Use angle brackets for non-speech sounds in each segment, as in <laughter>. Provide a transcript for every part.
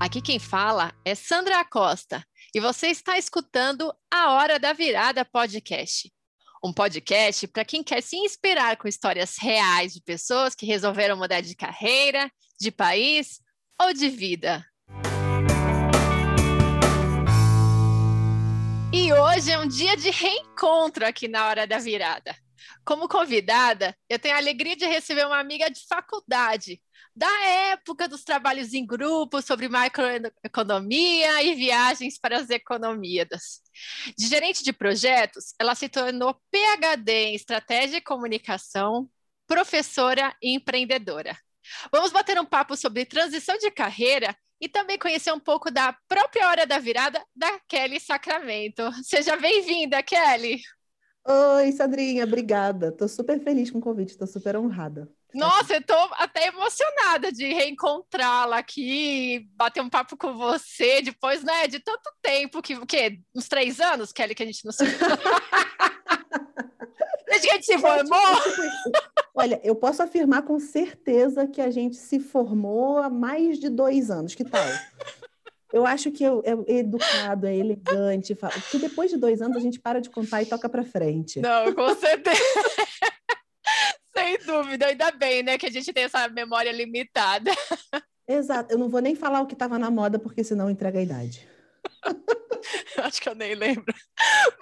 Aqui quem fala é Sandra Acosta e você está escutando a Hora da Virada Podcast. Um podcast para quem quer se inspirar com histórias reais de pessoas que resolveram mudar de carreira, de país ou de vida. E hoje é um dia de reencontro aqui na Hora da Virada. Como convidada, eu tenho a alegria de receber uma amiga de faculdade, da época dos trabalhos em grupo sobre macroeconomia e viagens para as economias. De gerente de projetos, ela se tornou PhD em estratégia e comunicação, professora e empreendedora. Vamos bater um papo sobre transição de carreira e também conhecer um pouco da própria hora da virada da Kelly Sacramento. Seja bem-vinda, Kelly! Oi, Sandrinha, obrigada. Estou super feliz com o convite, estou super honrada. Nossa, eu estou até emocionada de reencontrá-la aqui, bater um papo com você depois, né, de tanto tempo que, o quê? Uns três anos, Kelly, que a gente não se... <laughs> Desde que a gente se formou? Olha, eu posso afirmar com certeza que a gente se formou há mais de dois anos, que tal? Eu acho que é, é educado, é elegante, que depois de dois anos a gente para de contar e toca para frente. Não, com certeza. <laughs> Sem dúvida, ainda bem, né, que a gente tem essa memória limitada. Exato, eu não vou nem falar o que estava na moda, porque senão entrega a idade. <laughs> Acho que eu nem lembro.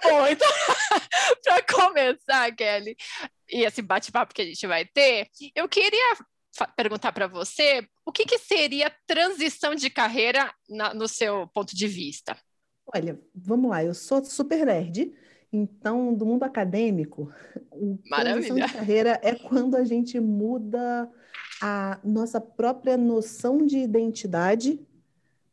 Bom, então, <laughs> para começar, Kelly, e esse bate-papo que a gente vai ter, eu queria perguntar para você o que, que, seria transição de carreira na, no seu ponto de vista. Olha, vamos lá, eu sou super nerd, então, do mundo acadêmico, transição de carreira é quando a gente muda a nossa própria noção de identidade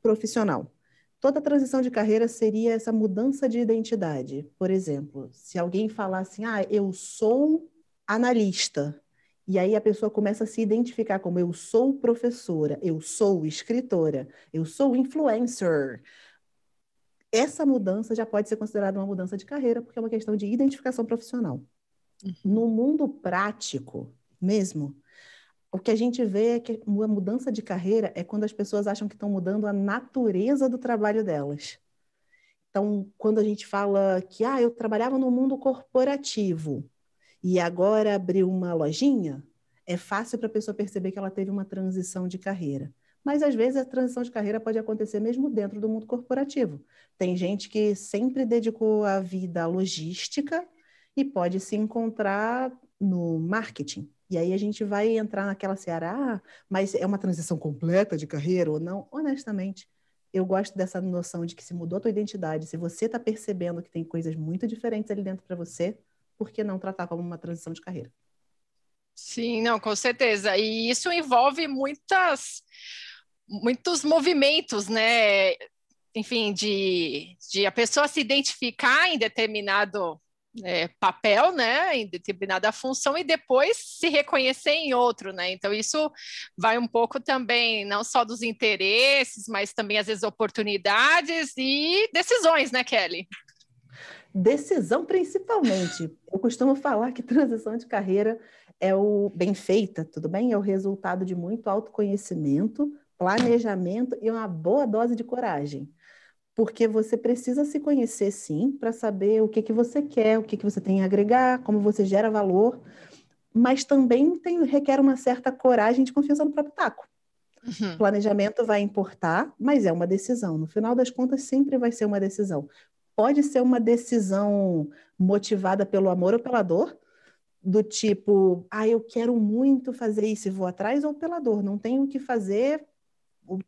profissional. Toda transição de carreira seria essa mudança de identidade. Por exemplo, se alguém falar assim, ah, eu sou analista, e aí a pessoa começa a se identificar como eu sou professora, eu sou escritora, eu sou influencer. Essa mudança já pode ser considerada uma mudança de carreira, porque é uma questão de identificação profissional. Uhum. No mundo prático mesmo, o que a gente vê é que uma mudança de carreira é quando as pessoas acham que estão mudando a natureza do trabalho delas. Então, quando a gente fala que ah, eu trabalhava no mundo corporativo, e agora abriu uma lojinha, é fácil para a pessoa perceber que ela teve uma transição de carreira. Mas às vezes a transição de carreira pode acontecer mesmo dentro do mundo corporativo. Tem gente que sempre dedicou a vida à logística e pode se encontrar no marketing. E aí a gente vai entrar naquela seara, ah, mas é uma transição completa de carreira ou não? Honestamente, eu gosto dessa noção de que se mudou a tua identidade, se você está percebendo que tem coisas muito diferentes ali dentro para você, por que não tratar como uma transição de carreira? Sim, não, com certeza. E isso envolve muitas, muitos movimentos, né? Enfim, de, de a pessoa se identificar em determinado é, papel, né, em determinada função e depois se reconhecer em outro, né? Então isso vai um pouco também não só dos interesses, mas também às vezes oportunidades e decisões, né, Kelly? Decisão, principalmente. Eu costumo falar que transição de carreira é o bem feita, tudo bem? É o resultado de muito autoconhecimento, planejamento e uma boa dose de coragem. Porque você precisa se conhecer, sim, para saber o que, que você quer, o que, que você tem a agregar, como você gera valor, mas também tem, requer uma certa coragem de confiança no próprio taco. Uhum. Planejamento vai importar, mas é uma decisão. No final das contas, sempre vai ser uma decisão pode ser uma decisão motivada pelo amor ou pela dor, do tipo, ah, eu quero muito fazer isso e vou atrás, ou pela dor, não tenho o que fazer,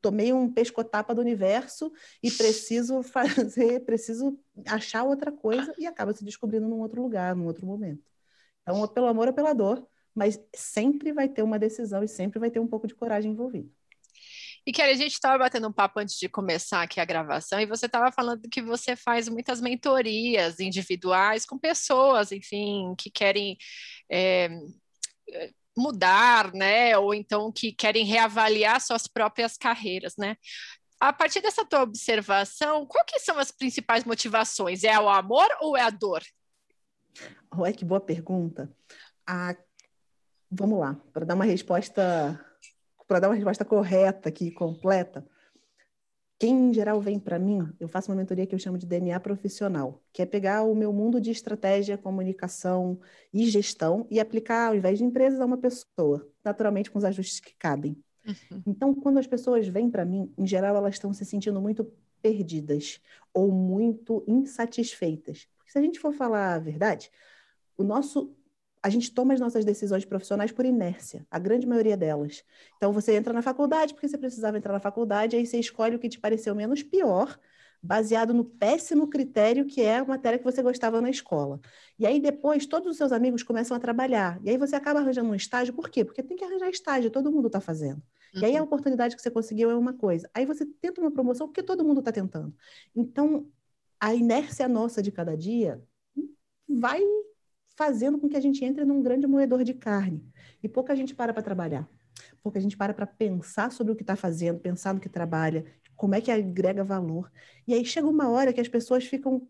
tomei um pescotapa do universo e preciso <laughs> fazer, preciso achar outra coisa e acaba se descobrindo num outro lugar, num outro momento. Então, ou pelo amor ou pela dor, mas sempre vai ter uma decisão e sempre vai ter um pouco de coragem envolvido. E que a gente estava batendo um papo antes de começar aqui a gravação, e você estava falando que você faz muitas mentorias individuais com pessoas, enfim, que querem é, mudar, né? Ou então que querem reavaliar suas próprias carreiras, né? A partir dessa tua observação, que são as principais motivações? É o amor ou é a dor? Ué, que boa pergunta. Ah, vamos lá, para dar uma resposta para dar uma resposta correta aqui, completa, quem em geral vem para mim, eu faço uma mentoria que eu chamo de DNA profissional, que é pegar o meu mundo de estratégia, comunicação e gestão e aplicar, ao invés de empresas, a uma pessoa, naturalmente com os ajustes que cabem. Uhum. Então, quando as pessoas vêm para mim, em geral, elas estão se sentindo muito perdidas ou muito insatisfeitas. Porque se a gente for falar a verdade, o nosso a gente toma as nossas decisões profissionais por inércia, a grande maioria delas. Então, você entra na faculdade porque você precisava entrar na faculdade, aí você escolhe o que te pareceu menos pior, baseado no péssimo critério que é a matéria que você gostava na escola. E aí, depois, todos os seus amigos começam a trabalhar. E aí, você acaba arranjando um estágio. Por quê? Porque tem que arranjar estágio, todo mundo está fazendo. Uhum. E aí, a uhum. oportunidade que você conseguiu é uma coisa. Aí, você tenta uma promoção porque todo mundo está tentando. Então, a inércia nossa de cada dia vai fazendo com que a gente entre num grande moedor de carne. E pouca gente para para trabalhar. Pouca gente para para pensar sobre o que está fazendo, pensar no que trabalha, como é que agrega valor. E aí chega uma hora que as pessoas ficam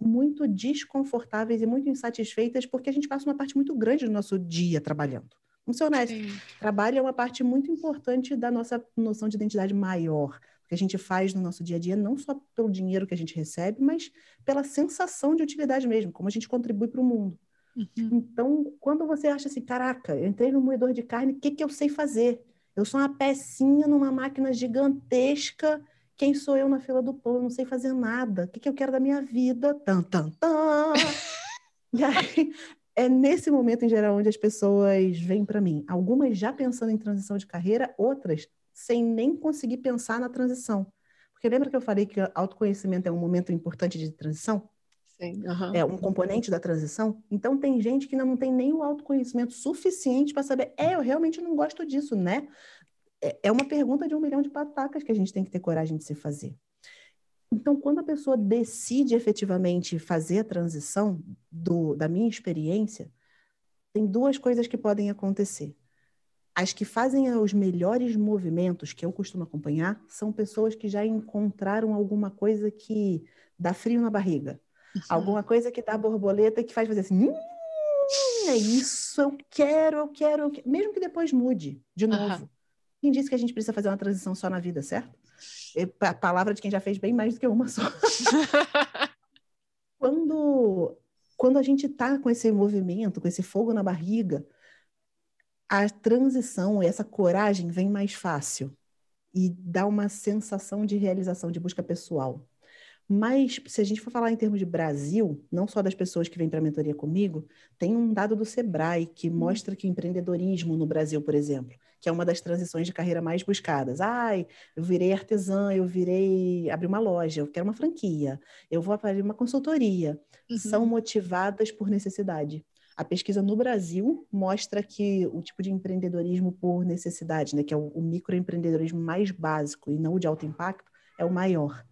muito desconfortáveis e muito insatisfeitas porque a gente passa uma parte muito grande do nosso dia trabalhando. Vamos ser honestos. Trabalho é uma parte muito importante da nossa noção de identidade maior, que a gente faz no nosso dia a dia, não só pelo dinheiro que a gente recebe, mas pela sensação de utilidade mesmo, como a gente contribui para o mundo. Uhum. Então, quando você acha assim, caraca, eu entrei no moedor de carne, o que, que eu sei fazer? Eu sou uma pecinha numa máquina gigantesca. Quem sou eu na fila do pão? Eu não sei fazer nada. O que, que eu quero da minha vida? Tan, tan, tan. <laughs> e aí, é nesse momento, em geral, onde as pessoas vêm para mim. Algumas já pensando em transição de carreira, outras sem nem conseguir pensar na transição. Porque lembra que eu falei que autoconhecimento é um momento importante de transição? Uhum. é um componente da transição. Então tem gente que não tem nem o autoconhecimento suficiente para saber, é, eu realmente não gosto disso, né? É, é uma pergunta de um milhão de patacas que a gente tem que ter coragem de se fazer. Então, quando a pessoa decide efetivamente fazer a transição, do, da minha experiência, tem duas coisas que podem acontecer. As que fazem os melhores movimentos que eu costumo acompanhar são pessoas que já encontraram alguma coisa que dá frio na barriga, Alguma coisa que dá borboleta que faz fazer assim, hum, é isso, eu quero, eu quero, eu quero, mesmo que depois mude de novo. Uhum. Quem disse que a gente precisa fazer uma transição só na vida, certo? A palavra de quem já fez bem mais do que uma só. <laughs> quando, quando a gente está com esse movimento, com esse fogo na barriga, a transição, essa coragem vem mais fácil e dá uma sensação de realização, de busca pessoal. Mas, se a gente for falar em termos de Brasil, não só das pessoas que vêm para a mentoria comigo, tem um dado do Sebrae que hum. mostra que o empreendedorismo no Brasil, por exemplo, que é uma das transições de carreira mais buscadas. Ai, eu virei artesã, eu virei abrir uma loja, eu quero uma franquia, eu vou abrir uma consultoria. Uhum. São motivadas por necessidade. A pesquisa no Brasil mostra que o tipo de empreendedorismo por necessidade, né, que é o, o microempreendedorismo mais básico e não o de alto impacto, é o maior.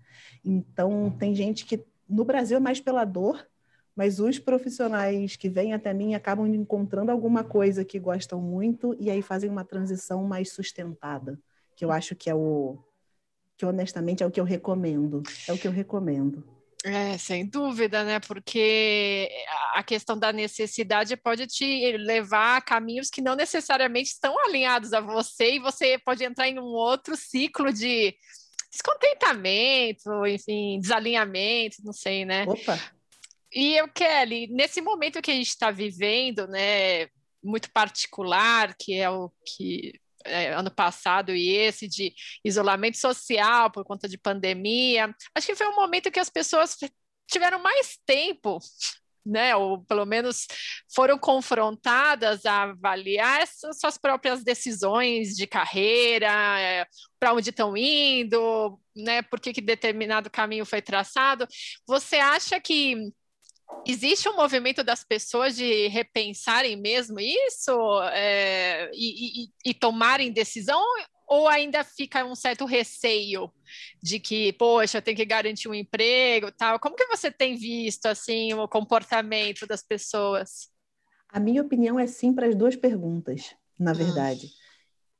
Então, tem gente que no Brasil é mais pela dor, mas os profissionais que vêm até mim acabam encontrando alguma coisa que gostam muito e aí fazem uma transição mais sustentada, que eu acho que é o que honestamente é o que eu recomendo, é o que eu recomendo. É, sem dúvida, né? Porque a questão da necessidade pode te levar a caminhos que não necessariamente estão alinhados a você e você pode entrar em um outro ciclo de descontentamento, enfim, desalinhamento, não sei, né? Opa! E eu, Kelly, nesse momento que a gente está vivendo, né, muito particular, que é o que é, ano passado e esse de isolamento social por conta de pandemia, acho que foi um momento que as pessoas tiveram mais tempo né, ou pelo menos foram confrontadas a avaliar essas suas próprias decisões de carreira, é, para onde estão indo, né, por que, determinado caminho foi traçado. Você acha que existe um movimento das pessoas de repensarem mesmo isso é, e, e, e tomarem decisão ou ainda fica um certo receio de que, poxa, tem que garantir um emprego, tal? Como que você tem visto assim o comportamento das pessoas? A minha opinião é sim para as duas perguntas, na hum. verdade.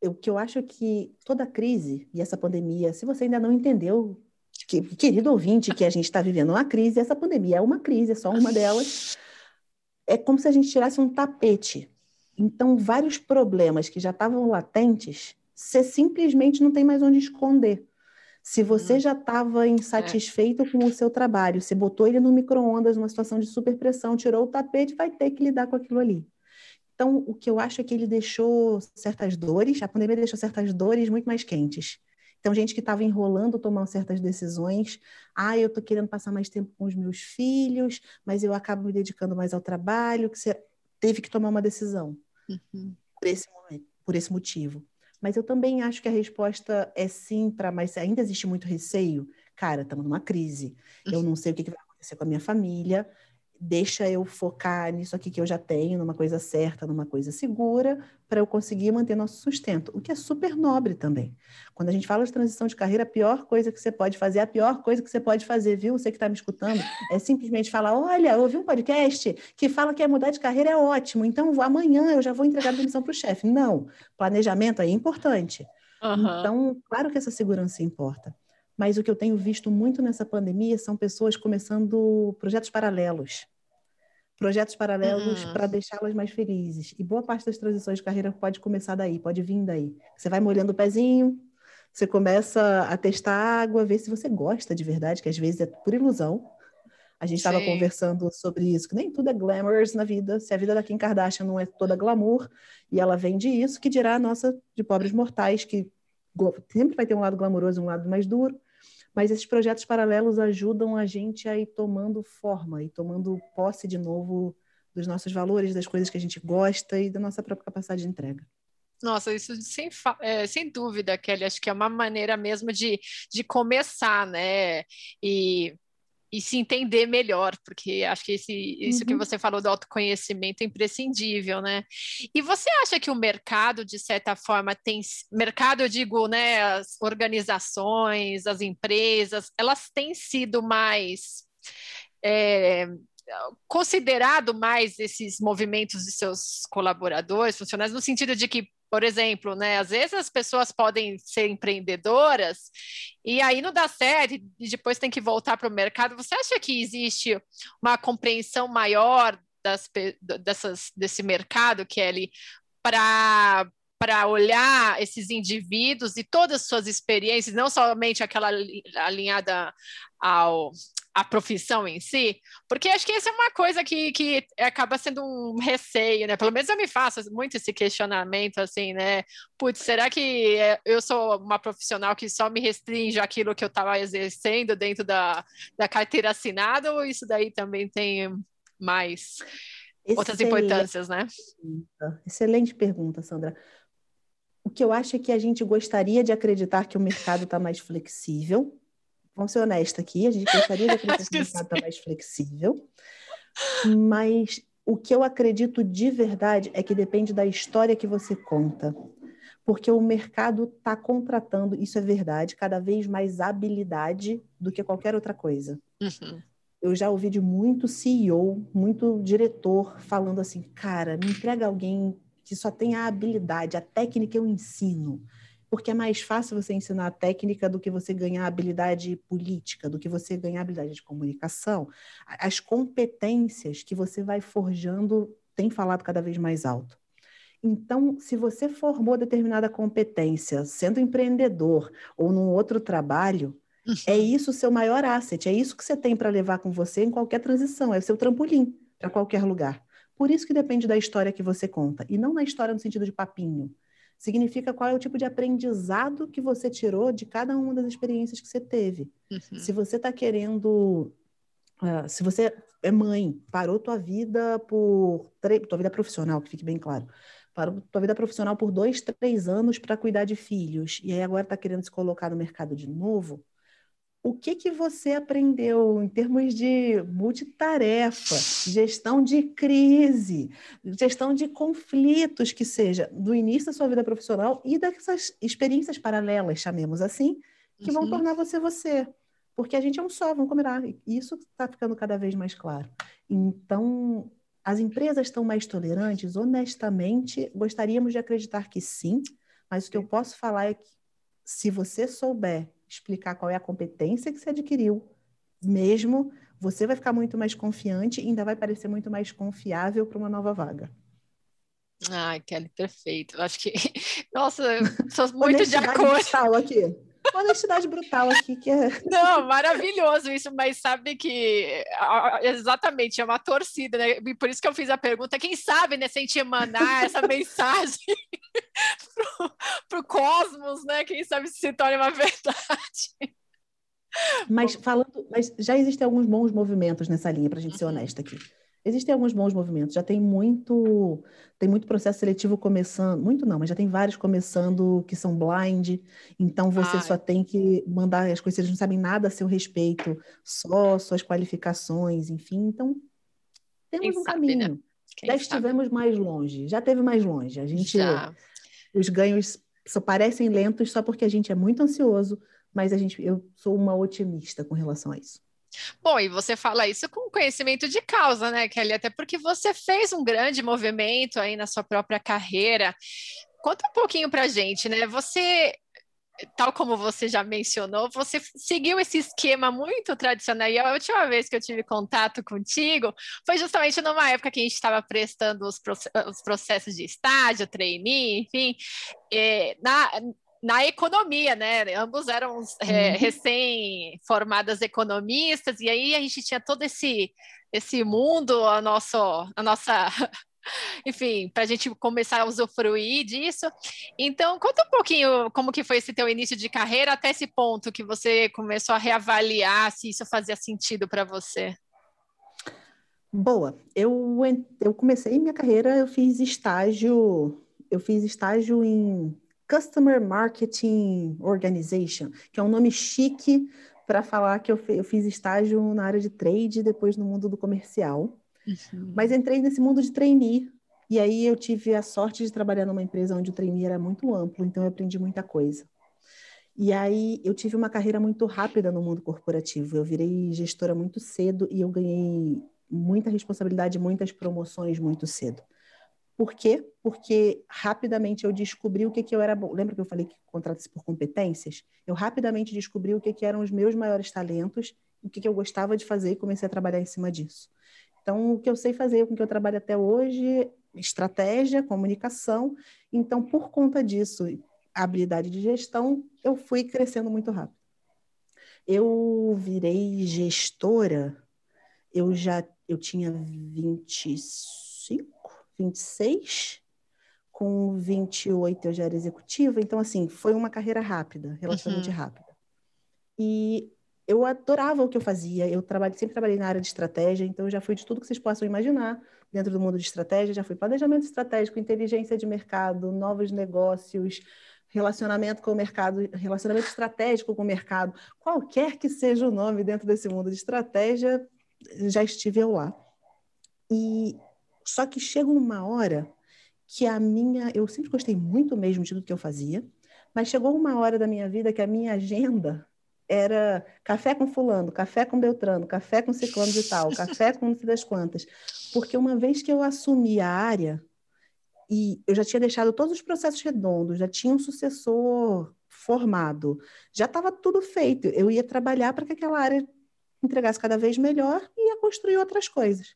Hum. O que eu acho que toda crise e essa pandemia, se você ainda não entendeu, que, querido ouvinte, que a gente está vivendo uma crise, essa pandemia é uma crise, é só uma delas. É como se a gente tirasse um tapete. Então, vários problemas que já estavam latentes você simplesmente não tem mais onde esconder. Se você uhum. já estava insatisfeito é. com o seu trabalho, você botou ele no micro-ondas, numa situação de superpressão, tirou o tapete, vai ter que lidar com aquilo ali. Então, o que eu acho é que ele deixou certas dores, a pandemia deixou certas dores muito mais quentes. Então, gente que estava enrolando tomar certas decisões. Ah, eu estou querendo passar mais tempo com os meus filhos, mas eu acabo me dedicando mais ao trabalho, que você teve que tomar uma decisão uhum. por, esse momento, por esse motivo. Mas eu também acho que a resposta é sim para, mas ainda existe muito receio. Cara, estamos numa crise. Eu não sei o que, que vai acontecer com a minha família deixa eu focar nisso aqui que eu já tenho, numa coisa certa, numa coisa segura, para eu conseguir manter nosso sustento, o que é super nobre também. Quando a gente fala de transição de carreira, a pior coisa que você pode fazer, a pior coisa que você pode fazer, viu? Você que está me escutando, é simplesmente falar: olha, eu ouvi um podcast que fala que é mudar de carreira é ótimo, então amanhã eu já vou entregar a demissão para o chefe. Não, planejamento é importante. Uhum. Então, claro que essa segurança importa. Mas o que eu tenho visto muito nessa pandemia são pessoas começando projetos paralelos. Projetos paralelos uhum. para deixá-las mais felizes. E boa parte das transições de carreira pode começar daí, pode vir daí. Você vai molhando o pezinho, você começa a testar água, ver se você gosta de verdade, que às vezes é por ilusão. A gente estava conversando sobre isso, que nem tudo é glamorous na vida. Se a vida da Kim Kardashian não é toda glamour, e ela vende isso, que dirá a nossa de pobres mortais, que sempre vai ter um lado glamouroso e um lado mais duro. Mas esses projetos paralelos ajudam a gente a ir tomando forma e tomando posse de novo dos nossos valores, das coisas que a gente gosta e da nossa própria capacidade de entrega. Nossa, isso sem, é, sem dúvida, Kelly, acho que é uma maneira mesmo de, de começar, né? E e se entender melhor, porque acho que esse, isso uhum. que você falou do autoconhecimento é imprescindível, né? E você acha que o mercado, de certa forma, tem mercado, eu digo, né, as organizações, as empresas, elas têm sido mais é, considerado mais esses movimentos de seus colaboradores, funcionários, no sentido de que por exemplo, né? Às vezes as pessoas podem ser empreendedoras e aí não dá certo e depois tem que voltar para o mercado. Você acha que existe uma compreensão maior das, dessas, desse mercado, Kelly, para para olhar esses indivíduos e todas as suas experiências, não somente aquela alinhada ao, a profissão em si, porque acho que essa é uma coisa que, que acaba sendo um receio, né? Pelo menos eu me faço muito esse questionamento, assim, né? Putz, será que é, eu sou uma profissional que só me restringe aquilo que eu estava exercendo dentro da, da carteira assinada, ou isso daí também tem mais Excelente. outras importâncias, né? Excelente pergunta, Sandra. O que eu acho é que a gente gostaria de acreditar que o mercado está mais flexível, vamos ser honestos aqui, a gente gostaria de <laughs> acreditar que o mercado está mais flexível, mas o que eu acredito de verdade é que depende da história que você conta. Porque o mercado está contratando, isso é verdade, cada vez mais habilidade do que qualquer outra coisa. Uhum. Eu já ouvi de muito CEO, muito diretor falando assim: cara, me entrega alguém que só tem a habilidade, a técnica eu ensino porque é mais fácil você ensinar a técnica do que você ganhar habilidade política, do que você ganhar habilidade de comunicação. As competências que você vai forjando têm falado cada vez mais alto. Então, se você formou determinada competência, sendo empreendedor ou num outro trabalho, é uhum. isso o seu maior asset, é isso que você tem para levar com você em qualquer transição, é o seu trampolim para qualquer lugar. Por isso que depende da história que você conta, e não na história no sentido de papinho significa qual é o tipo de aprendizado que você tirou de cada uma das experiências que você teve. Uhum. Se você está querendo. Uh, se você é mãe, parou tua vida por. tua vida profissional, que fique bem claro. Parou tua vida profissional por dois, três anos para cuidar de filhos, e aí agora está querendo se colocar no mercado de novo o que, que você aprendeu em termos de multitarefa, gestão de crise, gestão de conflitos, que seja do início da sua vida profissional e dessas experiências paralelas, chamemos assim, que uhum. vão tornar você você. Porque a gente é um só, vamos combinar. Isso está ficando cada vez mais claro. Então, as empresas estão mais tolerantes? Honestamente, gostaríamos de acreditar que sim, mas o que eu posso falar é que se você souber explicar qual é a competência que você adquiriu, mesmo, você vai ficar muito mais confiante e ainda vai parecer muito mais confiável para uma nova vaga. Ai, Kelly, perfeito. Acho que, <laughs> nossa, sou muito de acordo. aqui. Honestidade brutal aqui que é. Não, maravilhoso isso, mas sabe que exatamente é uma torcida, né? E por isso que eu fiz a pergunta. Quem sabe, né, se a gente emanar essa <laughs> mensagem para o cosmos, né? Quem sabe se torna uma verdade. Mas falando, mas já existem alguns bons movimentos nessa linha, para a gente ser uhum. honesta aqui. Existem alguns bons movimentos, já tem muito, tem muito processo seletivo começando, muito não, mas já tem vários começando que são blind, então você Ai. só tem que mandar as coisas, eles não sabem nada a seu respeito, só suas qualificações, enfim, então temos Quem um sabe, né? caminho. Né? já estivemos mais longe, já teve mais longe. A gente, já. os ganhos só parecem lentos só porque a gente é muito ansioso, mas a gente, eu sou uma otimista com relação a isso. Bom, e você fala isso com conhecimento de causa, né, Kelly? Até porque você fez um grande movimento aí na sua própria carreira. Conta um pouquinho para a gente, né? Você, tal como você já mencionou, você seguiu esse esquema muito tradicional. E a última vez que eu tive contato contigo foi justamente numa época que a gente estava prestando os, processos de estágio, trainee, enfim. na, na economia, né? Ambos eram é, recém-formadas economistas, e aí a gente tinha todo esse, esse mundo, a, nosso, a nossa. <laughs> Enfim, para a gente começar a usufruir disso. Então, conta um pouquinho como que foi esse teu início de carreira até esse ponto que você começou a reavaliar se isso fazia sentido para você. Boa, eu, eu comecei minha carreira, eu fiz estágio, eu fiz estágio em Customer Marketing Organization, que é um nome chique para falar que eu, eu, fiz estágio na área de trade, depois no mundo do comercial. Uhum. Mas entrei nesse mundo de trainee, e aí eu tive a sorte de trabalhar numa empresa onde o trainee era muito amplo, então eu aprendi muita coisa. E aí eu tive uma carreira muito rápida no mundo corporativo. Eu virei gestora muito cedo e eu ganhei muita responsabilidade, muitas promoções muito cedo. Por quê? Porque rapidamente eu descobri o que, que eu era bom. Lembra que eu falei que contrata-se por competências? Eu rapidamente descobri o que, que eram os meus maiores talentos, o que, que eu gostava de fazer e comecei a trabalhar em cima disso. Então, o que eu sei fazer, com o que eu trabalho até hoje, estratégia, comunicação. Então, por conta disso, habilidade de gestão, eu fui crescendo muito rápido. Eu virei gestora, eu já eu tinha 25 26, com 28 eu já era executiva, então assim, foi uma carreira rápida, relativamente uhum. rápida. E eu adorava o que eu fazia, eu trabalho, sempre trabalhei na área de estratégia, então eu já fui de tudo que vocês possam imaginar dentro do mundo de estratégia, já fui planejamento estratégico, inteligência de mercado, novos negócios, relacionamento com o mercado, relacionamento estratégico com o mercado, qualquer que seja o nome dentro desse mundo de estratégia, já estive eu lá. E só que chega uma hora que a minha. Eu sempre gostei muito mesmo de tudo que eu fazia, mas chegou uma hora da minha vida que a minha agenda era café com fulano, café com Beltrano, café com ciclano de tal, café com não sei das quantas. Porque uma vez que eu assumi a área, e eu já tinha deixado todos os processos redondos, já tinha um sucessor formado, já estava tudo feito. Eu ia trabalhar para que aquela área entregasse cada vez melhor e ia construir outras coisas.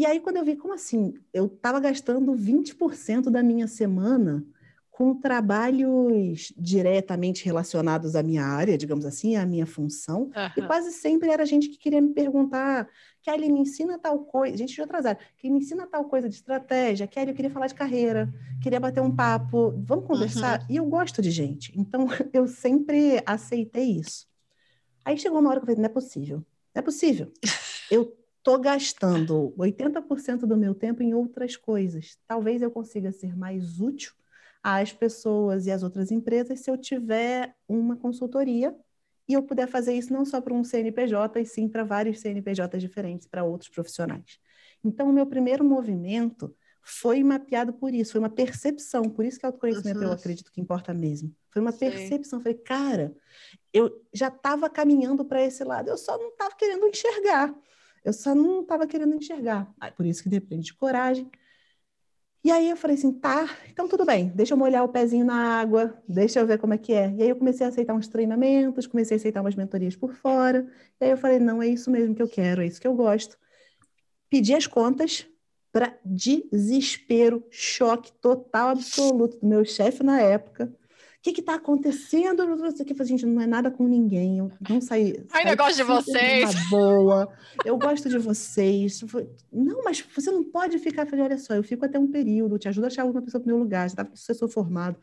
E aí, quando eu vi, como assim? Eu estava gastando 20% da minha semana com trabalhos diretamente relacionados à minha área, digamos assim, à minha função. Uhum. E quase sempre era gente que queria me perguntar, Kelly, me ensina tal coisa, gente de outras áreas, que me ensina tal coisa de estratégia, Kelly, eu queria falar de carreira, queria bater um papo, vamos conversar? Uhum. E eu gosto de gente, então <laughs> eu sempre aceitei isso. Aí chegou uma hora que eu falei, não é possível, não é possível. Eu estou gastando 80% do meu tempo em outras coisas. Talvez eu consiga ser mais útil às pessoas e às outras empresas se eu tiver uma consultoria e eu puder fazer isso não só para um CNPJ, e sim para vários CNPJs diferentes, para outros profissionais. Então, o meu primeiro movimento foi mapeado por isso, foi uma percepção, por isso que autoconhecimento uhum. eu acredito que importa mesmo. Foi uma Sim. percepção, falei, cara, eu já estava caminhando para esse lado, eu só não estava querendo enxergar. Eu só não estava querendo enxergar. Por isso que depende de coragem. E aí eu falei assim, tá, então tudo bem, deixa eu molhar o pezinho na água, deixa eu ver como é que é. E aí eu comecei a aceitar uns treinamentos, comecei a aceitar umas mentorias por fora. E aí eu falei, não, é isso mesmo que eu quero, é isso que eu gosto. Pedi as contas para desespero, choque total absoluto do meu chefe na época, que está acontecendo? Você que gente, não é nada com ninguém. Eu não saí. Ai, eu gosto de vocês. De boa. Eu gosto de vocês. Não, mas você não pode ficar. falei, olha só, eu fico até um período, te ajudo a achar uma pessoa para o meu lugar. Você está professor formado.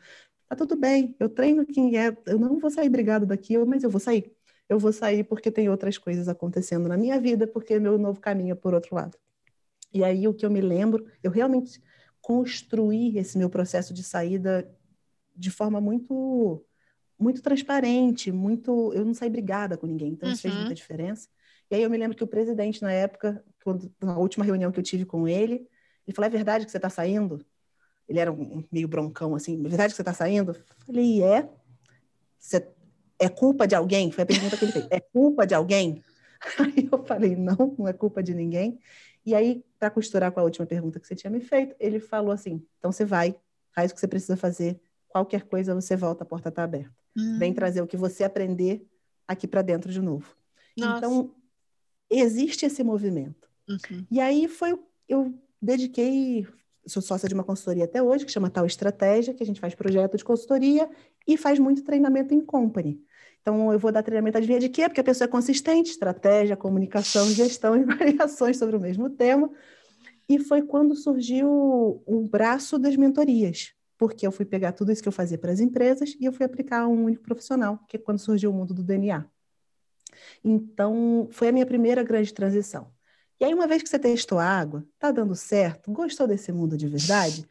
Tá tudo bem. Eu treino quem é. Eu não vou sair brigado daqui, mas eu vou sair. Eu vou sair porque tem outras coisas acontecendo na minha vida, porque meu novo caminho é por outro lado. E aí o que eu me lembro, eu realmente construí esse meu processo de saída de forma muito muito transparente, muito eu não saí brigada com ninguém, então isso fez muita uhum. diferença. E aí eu me lembro que o presidente na época, quando, na última reunião que eu tive com ele, ele falou: "É verdade que você está saindo?" Ele era um, meio broncão assim, "É verdade que você está saindo?" Eu falei: "É. Você é culpa de alguém?" Foi a pergunta que ele fez. "É culpa de alguém?" <laughs> Aí eu falei: "Não, não é culpa de ninguém." E aí, para costurar com a última pergunta que você tinha me feito, ele falou assim: então você vai, faz o que você precisa fazer, qualquer coisa você volta, a porta está aberta. Uhum. Vem trazer o que você aprender aqui para dentro de novo. Nossa. Então, existe esse movimento. Uhum. E aí foi, eu dediquei, sou sócia de uma consultoria até hoje, que chama Tal Estratégia, que a gente faz projeto de consultoria e faz muito treinamento em company. Então, eu vou dar treinamento, adivinha de quê? Porque a pessoa é consistente, estratégia, comunicação, gestão <laughs> e variações sobre o mesmo tema. E foi quando surgiu o braço das mentorias, porque eu fui pegar tudo isso que eu fazia para as empresas e eu fui aplicar a um único profissional, que é quando surgiu o mundo do DNA. Então, foi a minha primeira grande transição. E aí, uma vez que você testou a água, tá dando certo, gostou desse mundo de verdade?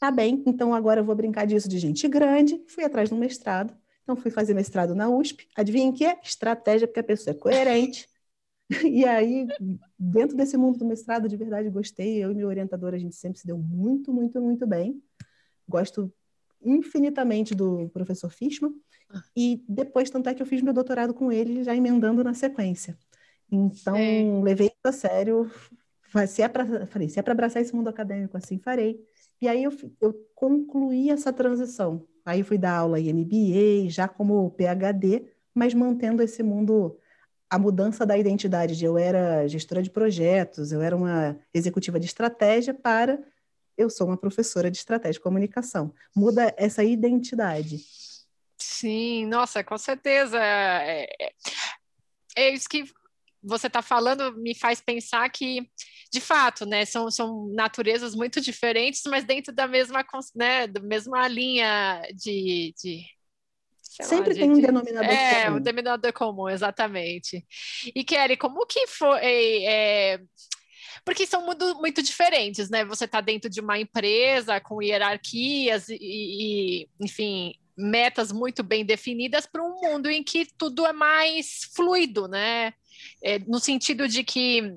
Tá bem, então agora eu vou brincar disso de gente grande, fui atrás de um mestrado, então, fui fazer mestrado na USP. Adivinha o que é? Estratégia, porque a pessoa é coerente. <laughs> E aí, dentro desse mundo do mestrado, de verdade, gostei. Eu e minha orientadora, a gente sempre se deu muito, muito, muito bem. Gosto infinitamente do professor Fishman. E depois, tanto é que eu fiz meu doutorado com ele, já emendando na sequência. Então, Sim. levei isso a sério. Se é para falei, se é para abraçar esse mundo acadêmico, assim farei. E aí eu, eu concluí essa transição Aí fui dar aula em MBA, já como PhD, mas mantendo esse mundo, a mudança da identidade de eu era gestora de projetos, eu era uma executiva de estratégia para eu sou uma professora de estratégia de comunicação. Muda essa identidade. Sim, nossa, com certeza. É, é, é isso que você está falando me faz pensar que, de fato, né, são, são naturezas muito diferentes, mas dentro da mesma, né, da mesma linha de, de Sempre lá, tem um denominador é, comum. É, um denominador comum, exatamente. E Kelly, como que foi. É, porque são muito, muito diferentes, né? Você está dentro de uma empresa com hierarquias e, e, enfim, metas muito bem definidas para um mundo em que tudo é mais fluido, né? é, no sentido de que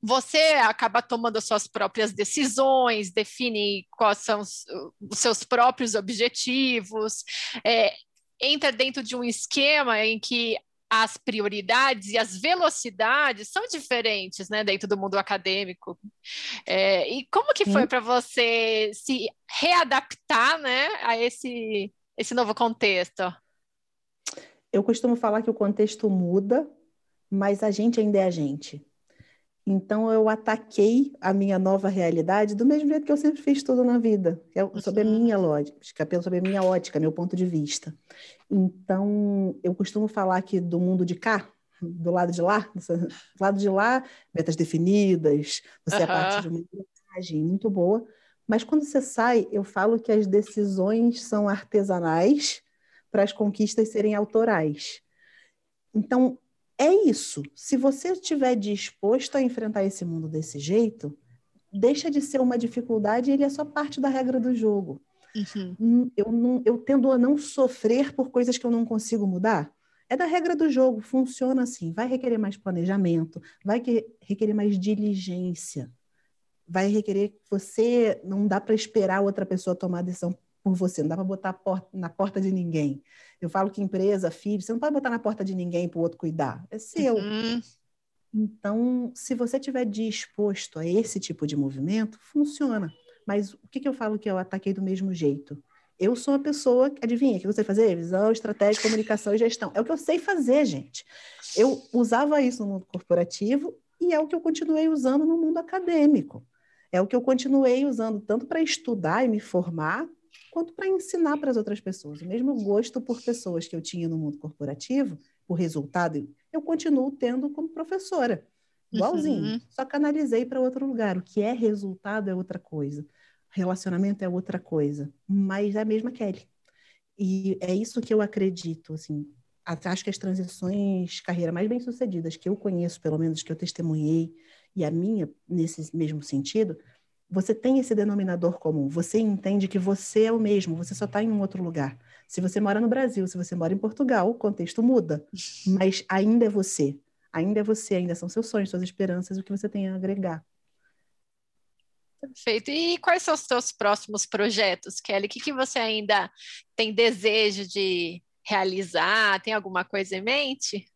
você acaba tomando as suas próprias decisões, define quais são os, os seus próprios objetivos, é, entra dentro de um esquema em que as prioridades e as velocidades são diferentes, né, dentro do mundo acadêmico. É, e como que foi para você se readaptar, né, a esse esse novo contexto? Eu costumo falar que o contexto muda mas a gente ainda é a gente. Então eu ataquei a minha nova realidade do mesmo jeito que eu sempre fiz tudo na vida, é sobre a uhum. minha lógica, sobre a minha ótica, meu ponto de vista. Então eu costumo falar que do mundo de cá, do lado de lá, do lado de lá, metas definidas, você uhum. é parte de uma imagem muito boa, mas quando você sai, eu falo que as decisões são artesanais para as conquistas serem autorais. Então, é isso. Se você estiver disposto a enfrentar esse mundo desse jeito, deixa de ser uma dificuldade e ele é só parte da regra do jogo. Uhum. Hum, eu, não, eu tendo a não sofrer por coisas que eu não consigo mudar. É da regra do jogo, funciona assim. Vai requerer mais planejamento, vai requerer mais diligência, vai requerer que você não dá para esperar outra pessoa tomar a decisão por você, não dá para botar porta, na porta de ninguém. Eu falo que empresa, filho, você não pode botar na porta de ninguém para o outro cuidar, é seu. Uhum. Então, se você estiver disposto a esse tipo de movimento, funciona. Mas o que, que eu falo que eu ataquei do mesmo jeito? Eu sou uma pessoa, adivinha, o que sei fazer? Visão, estratégia, comunicação e gestão. É o que eu sei fazer, gente. Eu usava isso no mundo corporativo e é o que eu continuei usando no mundo acadêmico. É o que eu continuei usando tanto para estudar e me formar, quanto para ensinar para as outras pessoas. O mesmo gosto por pessoas que eu tinha no mundo corporativo, por resultado, eu continuo tendo como professora. Igualzinho, uhum. só canalizei para outro lugar. O que é resultado é outra coisa. Relacionamento é outra coisa, mas é a mesma Kelly. E é isso que eu acredito, assim, acho que as transições carreira mais bem-sucedidas que eu conheço, pelo menos que eu testemunhei, e a minha nesse mesmo sentido, você tem esse denominador comum. Você entende que você é o mesmo, você só está em um outro lugar. Se você mora no Brasil, se você mora em Portugal, o contexto muda, mas ainda é você. Ainda é você, ainda são seus sonhos, suas esperanças, o que você tem a agregar. Perfeito. E quais são os seus próximos projetos, Kelly? O que, que você ainda tem desejo de realizar? Tem alguma coisa em mente?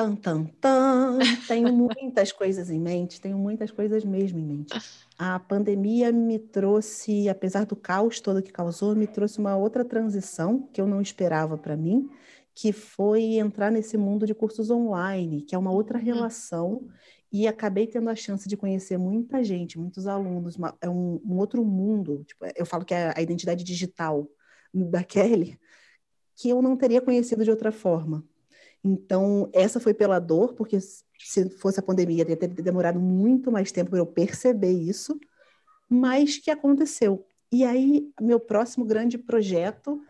Tan, tan, tan. Tenho muitas coisas em mente, tenho muitas coisas mesmo em mente. A pandemia me trouxe, apesar do caos todo que causou, me trouxe uma outra transição que eu não esperava para mim, que foi entrar nesse mundo de cursos online, que é uma outra uhum. relação, e acabei tendo a chance de conhecer muita gente, muitos alunos, uma, é um, um, outro mundo. Tipo, eu falo que é a identidade digital da Kelly, que eu não teria conhecido de outra forma. Então, essa foi pela dor, porque se fosse a pandemia, teria demorado muito mais tempo para eu perceber isso, mas que aconteceu. E aí, meu próximo grande projeto,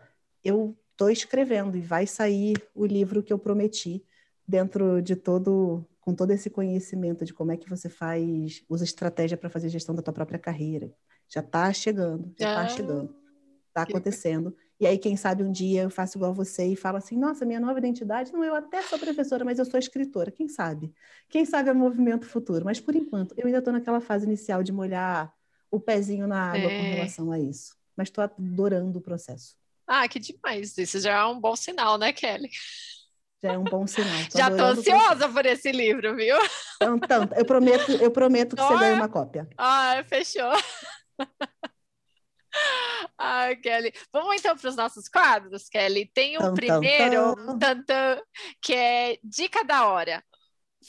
eu estou escrevendo e vai sair o livro que eu prometi dentro de todo com todo esse conhecimento de como é que você faz, usa estratégia para fazer gestão da tua própria carreira. Já está chegando, já está ah, chegando. Está acontecendo. E aí, quem sabe um dia eu faço igual você e falo assim: nossa, minha nova identidade, não, eu até sou professora, mas eu sou escritora. Quem sabe? Quem sabe é movimento futuro. Mas por enquanto, eu ainda estou naquela fase inicial de molhar o pezinho na água é. com relação a isso. Mas estou adorando o processo. Ah, que demais. Isso já é um bom sinal, né, Kelly? Já é um bom sinal. Tô já estou ansiosa por esse livro, viu? Então, tanto. Eu prometo, eu prometo que você ganhe uma cópia. Ah, fechou. <laughs> Ai, Kelly. Vamos então para os nossos quadros, Kelly. Tem o um primeiro, tum, tum, que é Dica da Hora.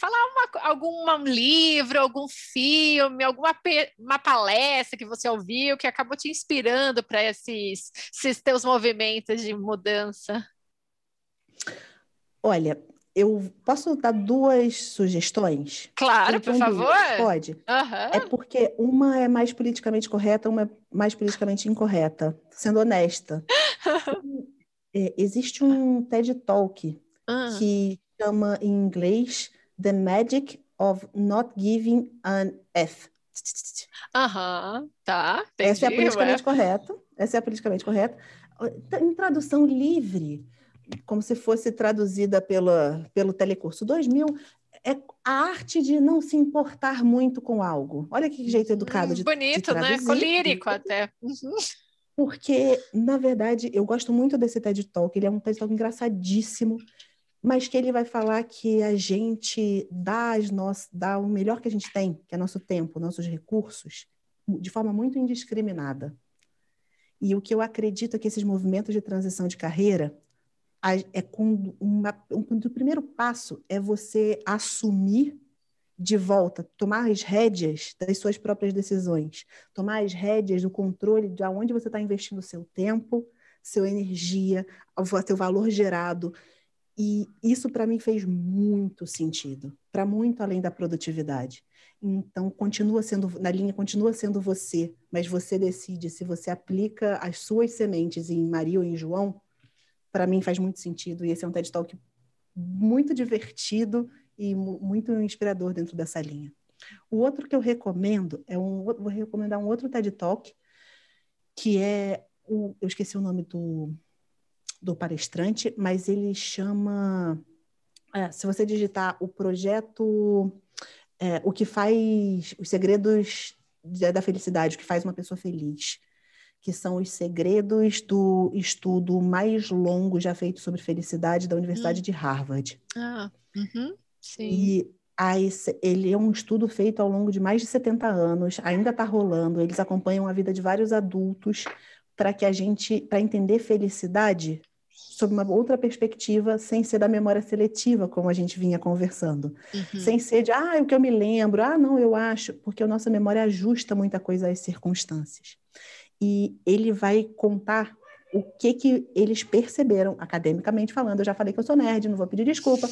Falar uma, algum livro, algum filme, alguma uma palestra que você ouviu que acabou te inspirando para esses, esses teus movimentos de mudança. Olha, eu posso dar duas sugestões? Claro, por favor. Pode. Uhum. É porque uma é mais politicamente correta, uma é mais politicamente incorreta, sendo honesta. <laughs> é, existe um TED Talk uhum. que chama em inglês The Magic of Not Giving an F. Aham, uhum, tá. Entendi, Essa é a politicamente ué. correta. Essa é a politicamente correta. Em tradução livre, como se fosse traduzida pela, pelo telecurso 2000, é a arte de não se importar muito com algo. Olha que jeito educado de Bonito, de né? Colírico até. Uhum. Porque, na verdade, eu gosto muito desse TED Talk. Ele é um TED Talk engraçadíssimo, mas que ele vai falar que a gente dá, as nossas, dá o melhor que a gente tem, que é nosso tempo, nossos recursos, de forma muito indiscriminada. E o que eu acredito é que esses movimentos de transição de carreira, é quando uma, um, o primeiro passo é você assumir de volta, tomar as rédeas das suas próprias decisões, tomar as rédeas do controle de aonde você está investindo seu tempo, sua energia, seu valor gerado. E isso para mim fez muito sentido, para muito além da produtividade. Então continua sendo na linha, continua sendo você, mas você decide se você aplica as suas sementes em Maria ou em João para mim faz muito sentido. E esse é um TED Talk muito divertido e muito inspirador dentro dessa linha. O outro que eu recomendo é um, vou recomendar um outro TED Talk que é o, eu esqueci o nome do, do palestrante, mas ele chama, é, se você digitar o projeto, é, o que faz os segredos da felicidade, o que faz uma pessoa feliz que são os segredos do estudo mais longo já feito sobre felicidade da Universidade hum. de Harvard. Ah, uhum, sim. E aí, ele é um estudo feito ao longo de mais de 70 anos, ainda está rolando. Eles acompanham a vida de vários adultos para que a gente, para entender felicidade, sob uma outra perspectiva, sem ser da memória seletiva, como a gente vinha conversando. Uhum. Sem ser de, ah, o que eu me lembro, ah, não, eu acho, porque a nossa memória ajusta muita coisa às circunstâncias. E ele vai contar o que que eles perceberam, academicamente falando. Eu já falei que eu sou nerd, não vou pedir desculpa.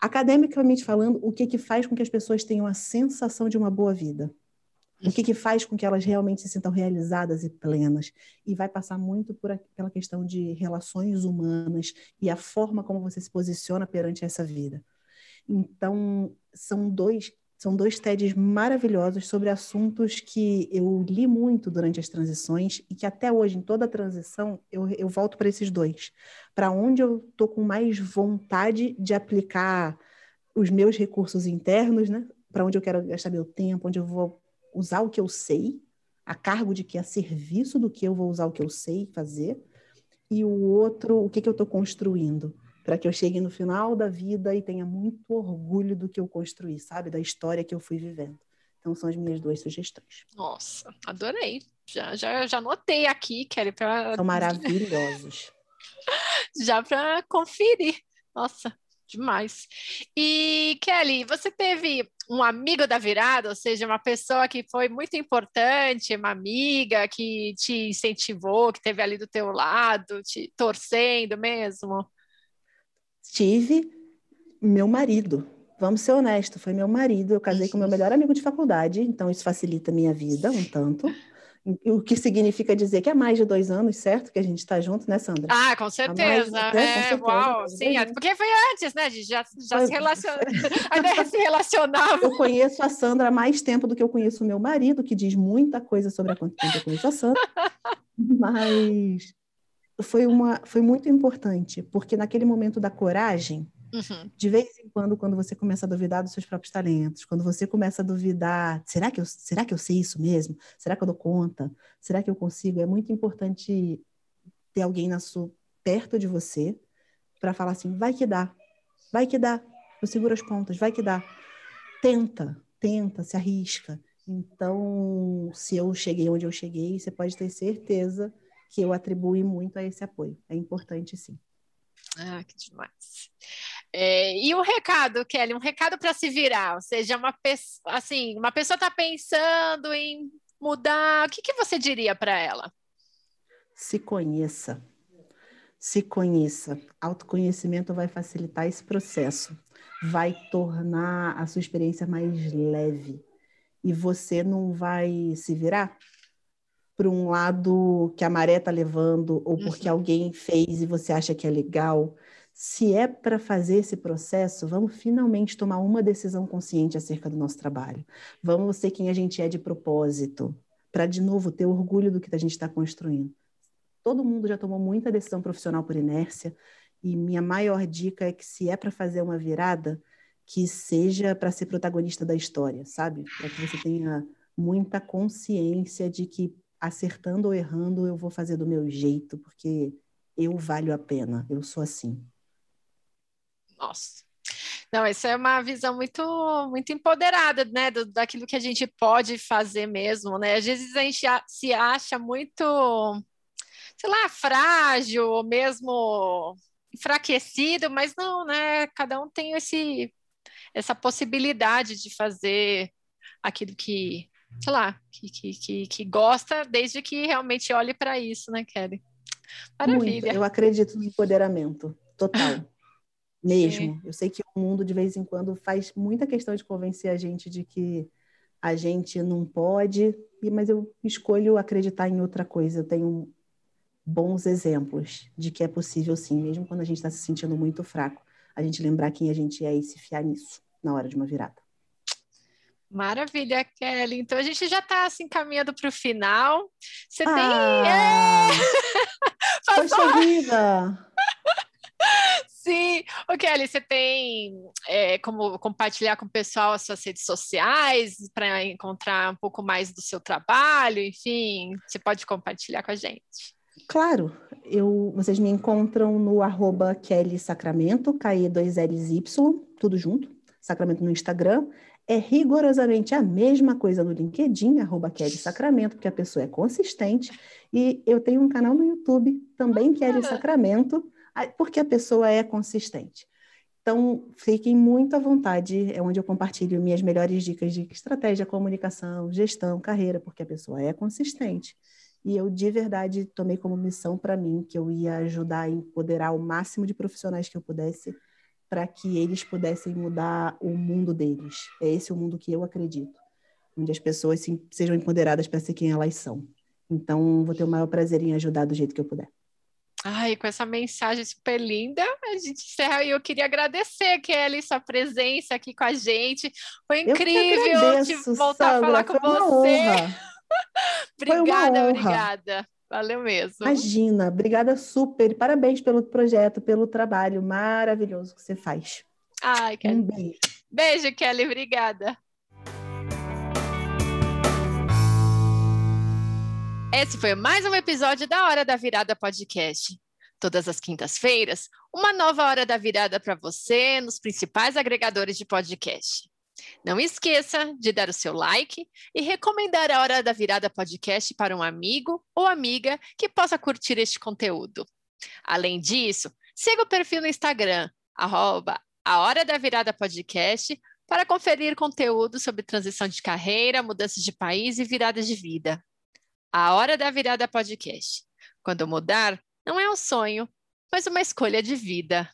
Academicamente falando, o que que faz com que as pessoas tenham a sensação de uma boa vida? O que, que faz com que elas realmente se sintam realizadas e plenas? E vai passar muito por aquela questão de relações humanas e a forma como você se posiciona perante essa vida. Então, são dois, são dois TEDs maravilhosos sobre assuntos que eu li muito durante as transições e que até hoje, em toda transição, eu, eu volto para esses dois. Para onde eu estou com mais vontade de aplicar os meus recursos internos, né? Para onde eu quero gastar meu tempo, onde eu vou usar o que eu sei, a cargo de que a serviço do que eu vou usar o que eu sei fazer, e o outro, o que, que eu estou construindo, para que eu chegue no final da vida e tenha muito orgulho do que eu construí, sabe? Da história que eu fui vivendo. Então, são as minhas duas sugestões. Nossa, adorei. Já, já, já anotei aqui, Kelly. Pra... São maravilhosos. <laughs> já para conferir. Nossa, demais. E, Kelly, você teve um amigo da virada, ou seja, uma pessoa que foi muito importante, uma amiga que te incentivou, que esteve ali do teu lado, te torcendo mesmo? Tive meu marido. Vamos ser honestos, foi meu marido. Eu casei com meu melhor amigo de faculdade, então isso facilita a minha vida um tanto. O que significa dizer que há mais de dois anos, certo? Que a gente está junto, né, Sandra? Ah, com certeza. Mais, né? é, com certeza. Uau, sim, é, porque foi antes, né? A gente já, já foi, se relaciona. Ainda <laughs> se relacionava. Eu conheço a Sandra há mais tempo do que eu conheço o meu marido, que diz muita coisa sobre a quanto tempo eu conheço a Sandra. <laughs> Mas foi, uma, foi muito importante, porque naquele momento da coragem, Uhum. De vez em quando, quando você começa a duvidar dos seus próprios talentos, quando você começa a duvidar, será que eu, será que eu sei isso mesmo? Será que eu dou conta? Será que eu consigo? É muito importante ter alguém na sua, perto de você para falar assim, vai que dá, vai que dá. Eu seguro as pontas, vai que dá. Tenta, tenta, se arrisca. Então, se eu cheguei onde eu cheguei, você pode ter certeza que eu atribuí muito a esse apoio. É importante, sim. Ah, que demais. É, e o recado, Kelly, um recado para se virar, ou seja, uma pessoa, assim, uma pessoa está pensando em mudar, o que, que você diria para ela? Se conheça, se conheça. Autoconhecimento vai facilitar esse processo, vai tornar a sua experiência mais leve e você não vai se virar para um lado que a maré está levando ou porque uhum. alguém fez e você acha que é legal se é para fazer esse processo, vamos finalmente tomar uma decisão consciente acerca do nosso trabalho. Vamos ser quem a gente é de propósito, para de novo ter orgulho do que a gente está construindo. Todo mundo já tomou muita decisão profissional por inércia, e minha maior dica é que se é para fazer uma virada, que seja para ser protagonista da história, sabe? Para que você tenha muita consciência de que acertando ou errando eu vou fazer do meu jeito, porque eu valho a pena, eu sou assim. Nossa. Não, essa é uma visão muito, muito empoderada, né, do, daquilo que a gente pode fazer mesmo, né? Às vezes a gente se acha muito, sei lá, frágil ou mesmo enfraquecido, mas não, né? Cada um tem esse, essa possibilidade de fazer aquilo que, sei lá, que, que, que, que gosta, desde que realmente olhe para isso, né, Kelly? Maravilha. Muito. Eu acredito no empoderamento total. <laughs> mesmo. Sim. Eu sei que o mundo, de vez em quando, faz muita questão de convencer a gente de que a gente não pode, mas eu escolho acreditar em outra coisa. Eu tenho bons exemplos de que é possível sim, mesmo quando a gente está se sentindo muito fraco, a gente lembrar quem a gente é e se fiar nisso na hora de uma virada. Maravilha, Kelly. Então a gente já está assim caminhando para o final. Você ah, tem. É... <laughs> Poxa vida! Sim. O Kelly, você tem é, como compartilhar com o pessoal as suas redes sociais para encontrar um pouco mais do seu trabalho? Enfim, você pode compartilhar com a gente. Claro, eu, vocês me encontram no arroba Kelly Sacramento, K-E-2-L-Y, tudo junto, Sacramento no Instagram. É rigorosamente a mesma coisa no LinkedIn, arroba Kelly Sacramento, porque a pessoa é consistente. E eu tenho um canal no YouTube, também, Kelly Sacramento, porque a pessoa é consistente. Então, fiquem muito à vontade, é onde eu compartilho minhas melhores dicas de estratégia, comunicação, gestão, carreira, porque a pessoa é consistente. E eu, de verdade, tomei como missão para mim que eu ia ajudar a empoderar o máximo de profissionais que eu pudesse para que eles pudessem mudar o mundo deles. É esse o mundo que eu acredito, onde as pessoas sejam empoderadas para ser quem elas são. Então, vou ter o maior prazer em ajudar do jeito que eu puder. Ai, com essa mensagem super linda, a gente encerra e eu queria agradecer, Kelly, sua presença aqui com a gente. Foi incrível agradeço, te voltar Sandra, a falar com você. <laughs> obrigada, obrigada. Valeu mesmo. Imagina, obrigada super. Parabéns pelo projeto, pelo trabalho maravilhoso que você faz. Ai, Kelly. Um beijo. Beijo, Kelly, obrigada. Esse foi mais um episódio da Hora da Virada Podcast. Todas as quintas-feiras, uma nova Hora da Virada para você nos principais agregadores de podcast. Não esqueça de dar o seu like e recomendar a Hora da Virada Podcast para um amigo ou amiga que possa curtir este conteúdo. Além disso, siga o perfil no Instagram, arroba a Hora da Virada Podcast, para conferir conteúdo sobre transição de carreira, mudanças de país e viradas de vida. A Hora da Virada Podcast. Quando mudar, não é um sonho, mas uma escolha de vida.